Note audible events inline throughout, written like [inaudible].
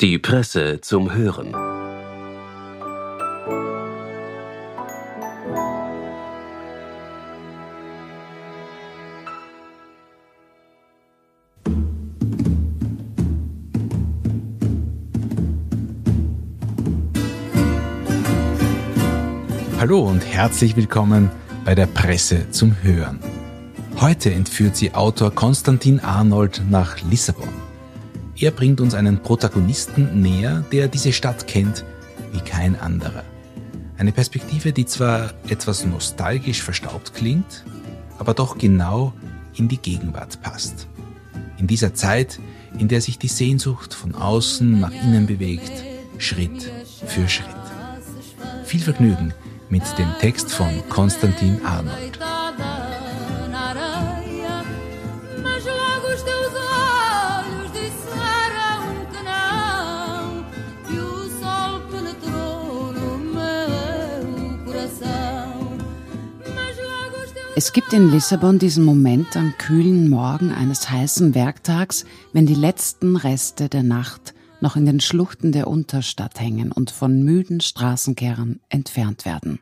Die Presse zum Hören. Hallo und herzlich willkommen bei der Presse zum Hören. Heute entführt sie Autor Konstantin Arnold nach Lissabon. Er bringt uns einen Protagonisten näher, der diese Stadt kennt wie kein anderer. Eine Perspektive, die zwar etwas nostalgisch verstaubt klingt, aber doch genau in die Gegenwart passt. In dieser Zeit, in der sich die Sehnsucht von außen nach innen bewegt, Schritt für Schritt. Viel Vergnügen mit dem Text von Konstantin Arnold. Es gibt in Lissabon diesen Moment am kühlen Morgen eines heißen Werktags, wenn die letzten Reste der Nacht noch in den Schluchten der Unterstadt hängen und von müden Straßenkehrern entfernt werden.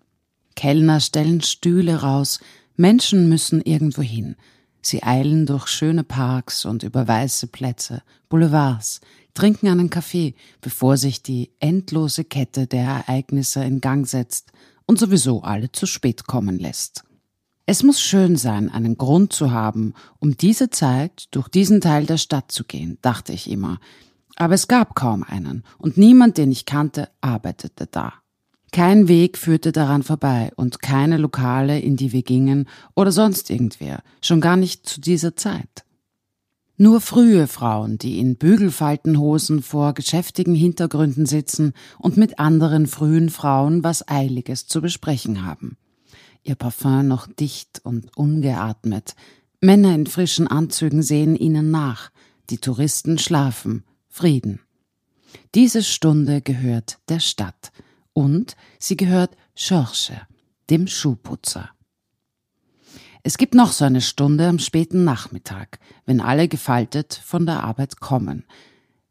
Kellner stellen Stühle raus, Menschen müssen irgendwo hin. Sie eilen durch schöne Parks und über weiße Plätze, Boulevards, trinken einen Kaffee, bevor sich die endlose Kette der Ereignisse in Gang setzt und sowieso alle zu spät kommen lässt. Es muss schön sein, einen Grund zu haben, um diese Zeit durch diesen Teil der Stadt zu gehen, dachte ich immer. Aber es gab kaum einen, und niemand, den ich kannte, arbeitete da. Kein Weg führte daran vorbei und keine Lokale, in die wir gingen, oder sonst irgendwer, schon gar nicht zu dieser Zeit. Nur frühe Frauen, die in Bügelfaltenhosen vor geschäftigen Hintergründen sitzen und mit anderen frühen Frauen was Eiliges zu besprechen haben ihr Parfum noch dicht und ungeatmet. Männer in frischen Anzügen sehen ihnen nach. Die Touristen schlafen. Frieden. Diese Stunde gehört der Stadt. Und sie gehört George, dem Schuhputzer. Es gibt noch so eine Stunde am späten Nachmittag, wenn alle gefaltet von der Arbeit kommen,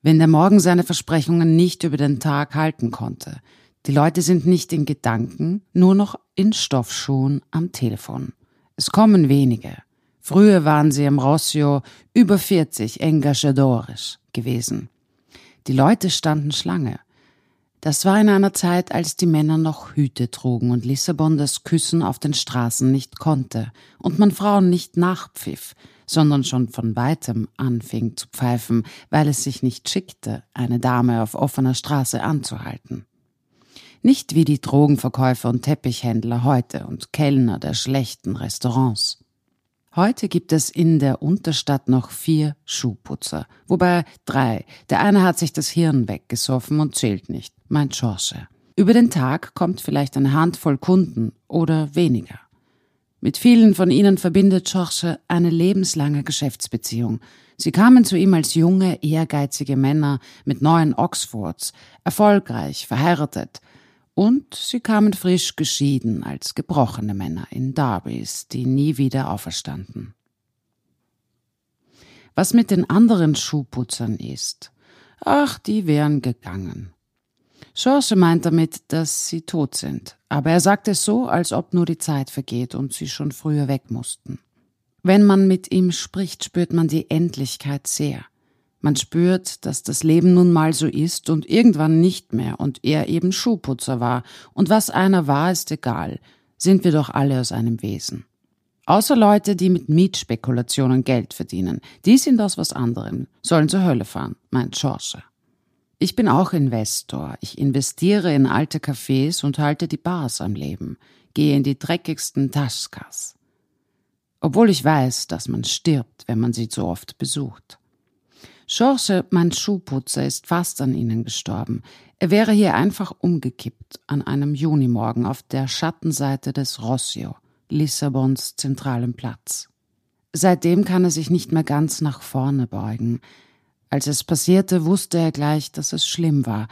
wenn der Morgen seine Versprechungen nicht über den Tag halten konnte, die Leute sind nicht in Gedanken, nur noch in Stoffschuhen am Telefon. Es kommen wenige. Früher waren sie im Rossio über 40 engagiadorisch gewesen. Die Leute standen Schlange. Das war in einer Zeit, als die Männer noch Hüte trugen und Lissabon das Küssen auf den Straßen nicht konnte und man Frauen nicht nachpfiff, sondern schon von weitem anfing zu pfeifen, weil es sich nicht schickte, eine Dame auf offener Straße anzuhalten. Nicht wie die Drogenverkäufer und Teppichhändler heute und Kellner der schlechten Restaurants. Heute gibt es in der Unterstadt noch vier Schuhputzer, wobei drei. Der eine hat sich das Hirn weggesoffen und zählt nicht, meint George. Über den Tag kommt vielleicht eine Handvoll Kunden oder weniger. Mit vielen von ihnen verbindet George eine lebenslange Geschäftsbeziehung. Sie kamen zu ihm als junge, ehrgeizige Männer mit neuen Oxfords, erfolgreich, verheiratet, und sie kamen frisch geschieden als gebrochene Männer in Derbys, die nie wieder auferstanden. Was mit den anderen Schuhputzern ist, ach, die wären gegangen. George meint damit, dass sie tot sind, aber er sagt es so, als ob nur die Zeit vergeht und sie schon früher weg mussten. Wenn man mit ihm spricht, spürt man die Endlichkeit sehr. Man spürt, dass das Leben nun mal so ist und irgendwann nicht mehr und er eben Schuhputzer war. Und was einer war, ist egal. Sind wir doch alle aus einem Wesen. Außer Leute, die mit Mietspekulationen Geld verdienen. Die sind aus was anderem, sollen zur Hölle fahren, meint George. Ich bin auch Investor. Ich investiere in alte Cafés und halte die Bars am Leben. Gehe in die dreckigsten Taschkas. Obwohl ich weiß, dass man stirbt, wenn man sie zu oft besucht. George, mein Schuhputzer, ist fast an ihnen gestorben. Er wäre hier einfach umgekippt an einem Junimorgen auf der Schattenseite des Rossio, Lissabons zentralem Platz. Seitdem kann er sich nicht mehr ganz nach vorne beugen. Als es passierte, wusste er gleich, dass es schlimm war.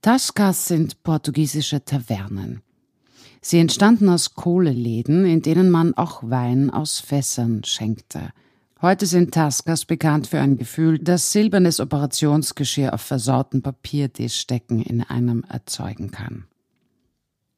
Taskas sind portugiesische Tavernen. Sie entstanden aus Kohleläden, in denen man auch Wein aus Fässern schenkte – Heute sind Taskas bekannt für ein Gefühl, das silbernes Operationsgeschirr auf versauten Papiertischdecken in einem erzeugen kann.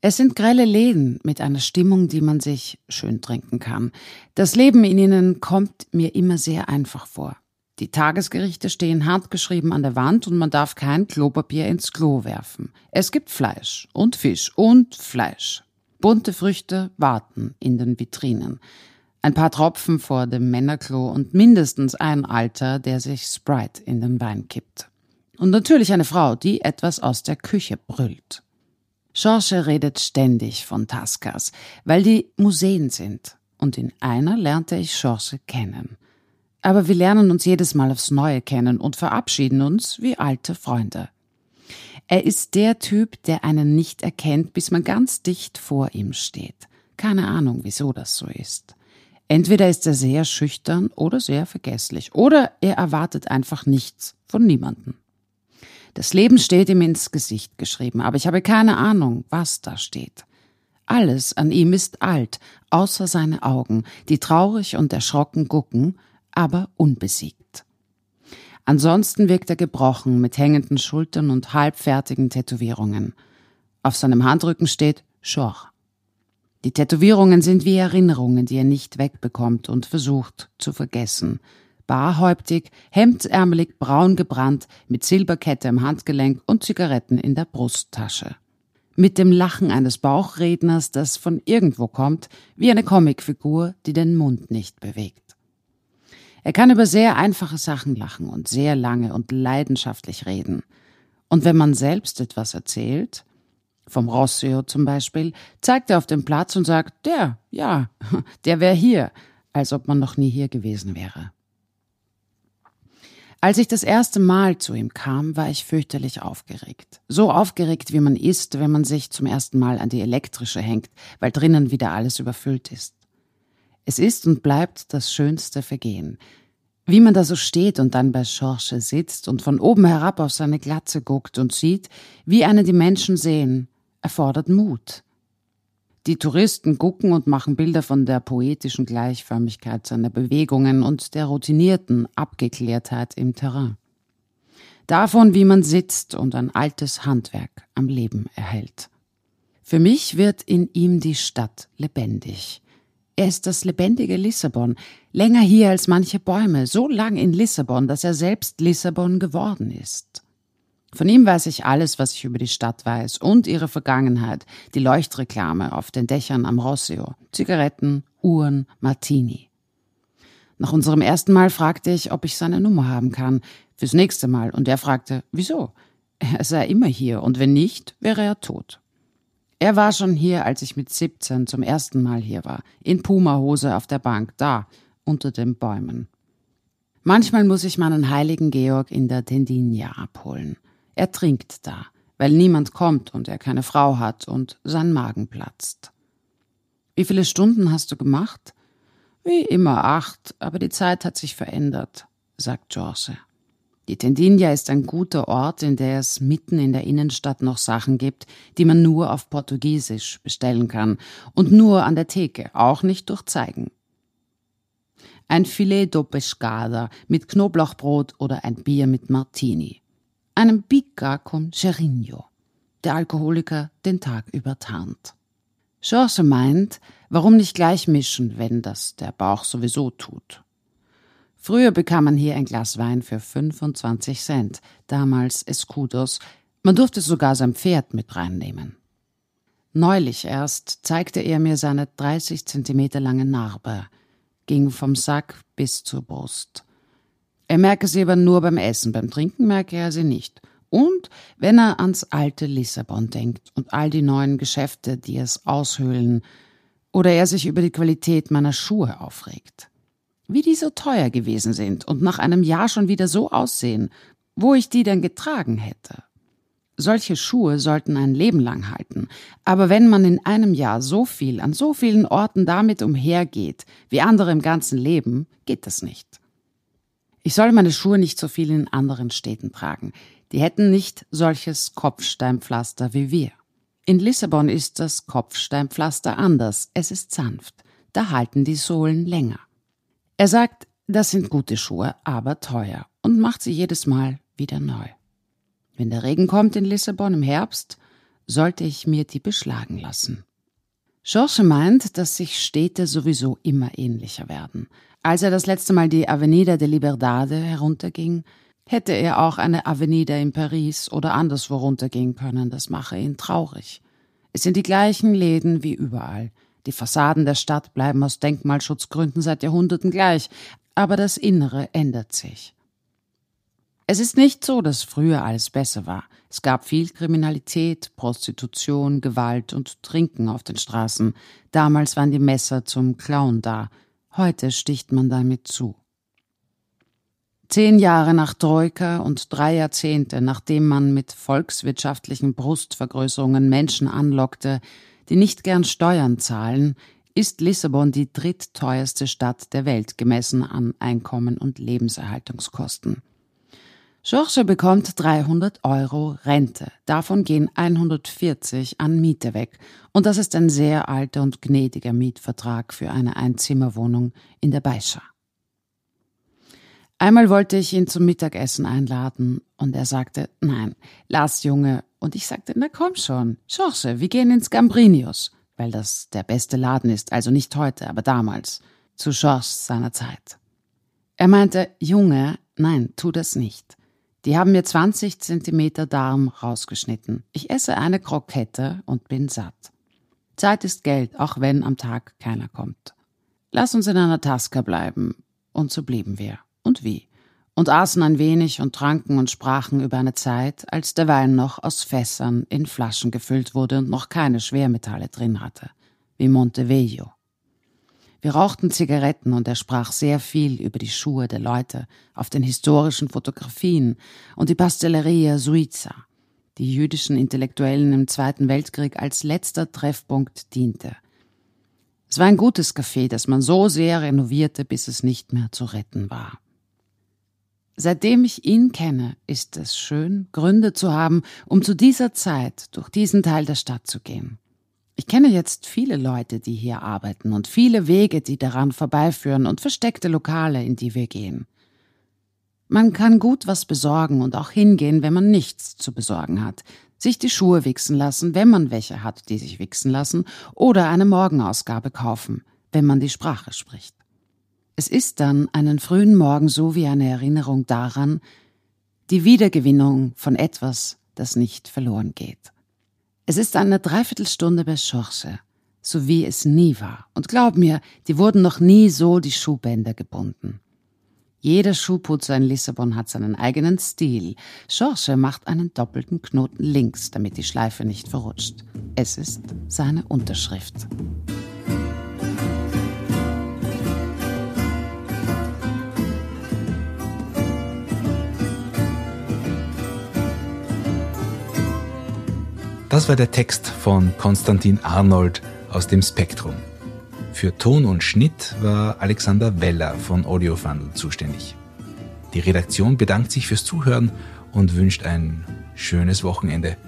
Es sind grelle Läden mit einer Stimmung, die man sich schön trinken kann. Das Leben in ihnen kommt mir immer sehr einfach vor. Die Tagesgerichte stehen handgeschrieben an der Wand und man darf kein Klopapier ins Klo werfen. Es gibt Fleisch und Fisch und Fleisch. Bunte Früchte warten in den Vitrinen ein paar Tropfen vor dem Männerklo und mindestens ein Alter, der sich Sprite in den Wein kippt. Und natürlich eine Frau, die etwas aus der Küche brüllt. George redet ständig von Taskas, weil die Museen sind. Und in einer lernte ich George kennen. Aber wir lernen uns jedes Mal aufs Neue kennen und verabschieden uns wie alte Freunde. Er ist der Typ, der einen nicht erkennt, bis man ganz dicht vor ihm steht. Keine Ahnung, wieso das so ist. Entweder ist er sehr schüchtern oder sehr vergesslich. Oder er erwartet einfach nichts von niemandem. Das Leben steht ihm ins Gesicht geschrieben, aber ich habe keine Ahnung, was da steht. Alles an ihm ist alt, außer seine Augen, die traurig und erschrocken gucken, aber unbesiegt. Ansonsten wirkt er gebrochen, mit hängenden Schultern und halbfertigen Tätowierungen. Auf seinem Handrücken steht Schor. Die Tätowierungen sind wie Erinnerungen, die er nicht wegbekommt und versucht zu vergessen. Barhäuptig, hemdsärmelig, braun gebrannt, mit Silberkette im Handgelenk und Zigaretten in der Brusttasche. Mit dem Lachen eines Bauchredners, das von irgendwo kommt, wie eine Comicfigur, die den Mund nicht bewegt. Er kann über sehr einfache Sachen lachen und sehr lange und leidenschaftlich reden. Und wenn man selbst etwas erzählt, vom Rossio zum Beispiel, zeigt er auf den Platz und sagt, der, ja, [laughs] der wäre hier, als ob man noch nie hier gewesen wäre. Als ich das erste Mal zu ihm kam, war ich fürchterlich aufgeregt. So aufgeregt, wie man ist, wenn man sich zum ersten Mal an die elektrische hängt, weil drinnen wieder alles überfüllt ist. Es ist und bleibt das schönste Vergehen. Wie man da so steht und dann bei Schorche sitzt und von oben herab auf seine Glatze guckt und sieht, wie eine die Menschen sehen, erfordert Mut. Die Touristen gucken und machen Bilder von der poetischen Gleichförmigkeit seiner Bewegungen und der routinierten Abgeklärtheit im Terrain. Davon, wie man sitzt und ein altes Handwerk am Leben erhält. Für mich wird in ihm die Stadt lebendig. Er ist das lebendige Lissabon, länger hier als manche Bäume, so lang in Lissabon, dass er selbst Lissabon geworden ist. Von ihm weiß ich alles, was ich über die Stadt weiß und ihre Vergangenheit, die Leuchtreklame auf den Dächern am Rossio, Zigaretten, Uhren, Martini. Nach unserem ersten Mal fragte ich, ob ich seine Nummer haben kann, fürs nächste Mal, und er fragte, wieso? Er sei immer hier, und wenn nicht, wäre er tot. Er war schon hier, als ich mit 17 zum ersten Mal hier war, in Pumahose auf der Bank, da, unter den Bäumen. Manchmal muss ich meinen heiligen Georg in der Tendinia abholen. Er trinkt da, weil niemand kommt und er keine Frau hat und sein Magen platzt. Wie viele Stunden hast du gemacht? Wie immer acht, aber die Zeit hat sich verändert, sagt George. Die Tendinia ist ein guter Ort, in der es mitten in der Innenstadt noch Sachen gibt, die man nur auf Portugiesisch bestellen kann und nur an der Theke, auch nicht durch Zeigen. Ein Filet do Pescada mit Knoblauchbrot oder ein Bier mit Martini einem Bicca con Cerigno, der Alkoholiker den Tag über tarnt. Chance meint, warum nicht gleich mischen, wenn das der Bauch sowieso tut. Früher bekam man hier ein Glas Wein für 25 Cent, damals Escudos, man durfte sogar sein Pferd mit reinnehmen. Neulich erst zeigte er mir seine 30 Zentimeter lange Narbe, ging vom Sack bis zur Brust. Er merke sie aber nur beim Essen, beim Trinken merke er sie nicht. Und wenn er ans alte Lissabon denkt und all die neuen Geschäfte, die es aushöhlen, oder er sich über die Qualität meiner Schuhe aufregt. Wie die so teuer gewesen sind und nach einem Jahr schon wieder so aussehen, wo ich die denn getragen hätte. Solche Schuhe sollten ein Leben lang halten, aber wenn man in einem Jahr so viel an so vielen Orten damit umhergeht, wie andere im ganzen Leben, geht das nicht. Ich soll meine Schuhe nicht so viel in anderen Städten tragen. Die hätten nicht solches Kopfsteinpflaster wie wir. In Lissabon ist das Kopfsteinpflaster anders. Es ist sanft. Da halten die Sohlen länger. Er sagt, Das sind gute Schuhe, aber teuer und macht sie jedes Mal wieder neu. Wenn der Regen kommt in Lissabon im Herbst, sollte ich mir die beschlagen lassen. George meint, dass sich Städte sowieso immer ähnlicher werden. Als er das letzte Mal die Avenida de Liberdade herunterging, hätte er auch eine Avenida in Paris oder anderswo runtergehen können. Das mache ihn traurig. Es sind die gleichen Läden wie überall. Die Fassaden der Stadt bleiben aus Denkmalschutzgründen seit Jahrhunderten gleich, aber das Innere ändert sich. Es ist nicht so, dass früher alles besser war. Es gab viel Kriminalität, Prostitution, Gewalt und Trinken auf den Straßen. Damals waren die Messer zum Klauen da. Heute sticht man damit zu. Zehn Jahre nach Troika und drei Jahrzehnte, nachdem man mit volkswirtschaftlichen Brustvergrößerungen Menschen anlockte, die nicht gern Steuern zahlen, ist Lissabon die drittteuerste Stadt der Welt gemessen an Einkommen und Lebenserhaltungskosten. George bekommt 300 Euro Rente. Davon gehen 140 an Miete weg. Und das ist ein sehr alter und gnädiger Mietvertrag für eine Einzimmerwohnung in der Beischa. Einmal wollte ich ihn zum Mittagessen einladen und er sagte, nein, Lars Junge. Und ich sagte, na komm schon, George, wir gehen ins Gambrinius, weil das der beste Laden ist, also nicht heute, aber damals, zu George seiner Zeit. Er meinte, Junge, nein, tu das nicht. Die haben mir 20 Zentimeter Darm rausgeschnitten. Ich esse eine Krokette und bin satt. Zeit ist Geld, auch wenn am Tag keiner kommt. Lass uns in einer Taska bleiben. Und so blieben wir. Und wie? Und aßen ein wenig und tranken und sprachen über eine Zeit, als der Wein noch aus Fässern in Flaschen gefüllt wurde und noch keine Schwermetalle drin hatte. Wie Montevideo. Wir rauchten Zigaretten und er sprach sehr viel über die Schuhe der Leute auf den historischen Fotografien und die Pastelleria Suiza, die jüdischen Intellektuellen im Zweiten Weltkrieg als letzter Treffpunkt diente. Es war ein gutes Café, das man so sehr renovierte, bis es nicht mehr zu retten war. Seitdem ich ihn kenne, ist es schön, Gründe zu haben, um zu dieser Zeit durch diesen Teil der Stadt zu gehen. Ich kenne jetzt viele Leute, die hier arbeiten und viele Wege, die daran vorbeiführen und versteckte Lokale, in die wir gehen. Man kann gut was besorgen und auch hingehen, wenn man nichts zu besorgen hat, sich die Schuhe wichsen lassen, wenn man welche hat, die sich wichsen lassen, oder eine Morgenausgabe kaufen, wenn man die Sprache spricht. Es ist dann einen frühen Morgen so wie eine Erinnerung daran, die Wiedergewinnung von etwas, das nicht verloren geht. Es ist eine Dreiviertelstunde bei Schorche, so wie es nie war. Und glaub mir, die wurden noch nie so die Schuhbänder gebunden. Jeder Schuhputzer in Lissabon hat seinen eigenen Stil. Schorche macht einen doppelten Knoten links, damit die Schleife nicht verrutscht. Es ist seine Unterschrift. Das war der Text von Konstantin Arnold aus dem Spektrum. Für Ton und Schnitt war Alexander Weller von Audiofundel zuständig. Die Redaktion bedankt sich fürs Zuhören und wünscht ein schönes Wochenende.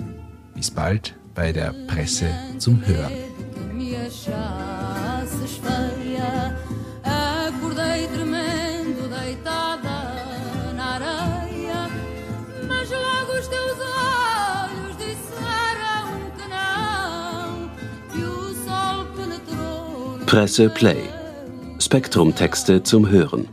Bis bald bei der Presse zum Hören. Presse Play. Spektrum-Texte zum Hören.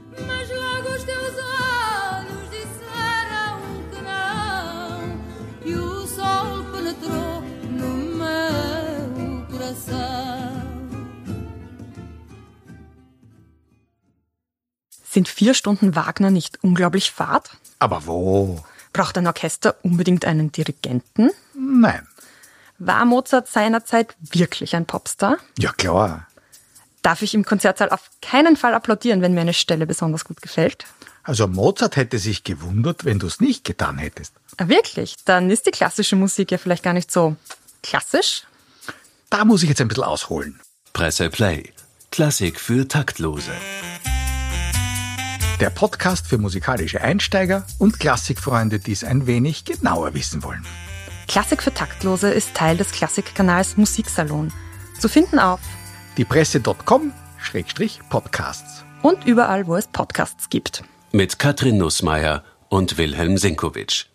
Sind vier Stunden Wagner nicht unglaublich fad? Aber wo? Braucht ein Orchester unbedingt einen Dirigenten? Nein. War Mozart seinerzeit wirklich ein Popstar? Ja, klar darf ich im Konzertsaal auf keinen Fall applaudieren, wenn mir eine Stelle besonders gut gefällt. Also Mozart hätte sich gewundert, wenn du es nicht getan hättest. Ah, wirklich? Dann ist die klassische Musik ja vielleicht gar nicht so klassisch. Da muss ich jetzt ein bisschen ausholen. Presse Play. Klassik für Taktlose. Der Podcast für musikalische Einsteiger und Klassikfreunde, die es ein wenig genauer wissen wollen. Klassik für Taktlose ist Teil des Klassikkanals Musiksalon. Zu finden auf diepresse.com-podcasts und überall, wo es Podcasts gibt. Mit Katrin Nussmeier und Wilhelm Senkowitsch.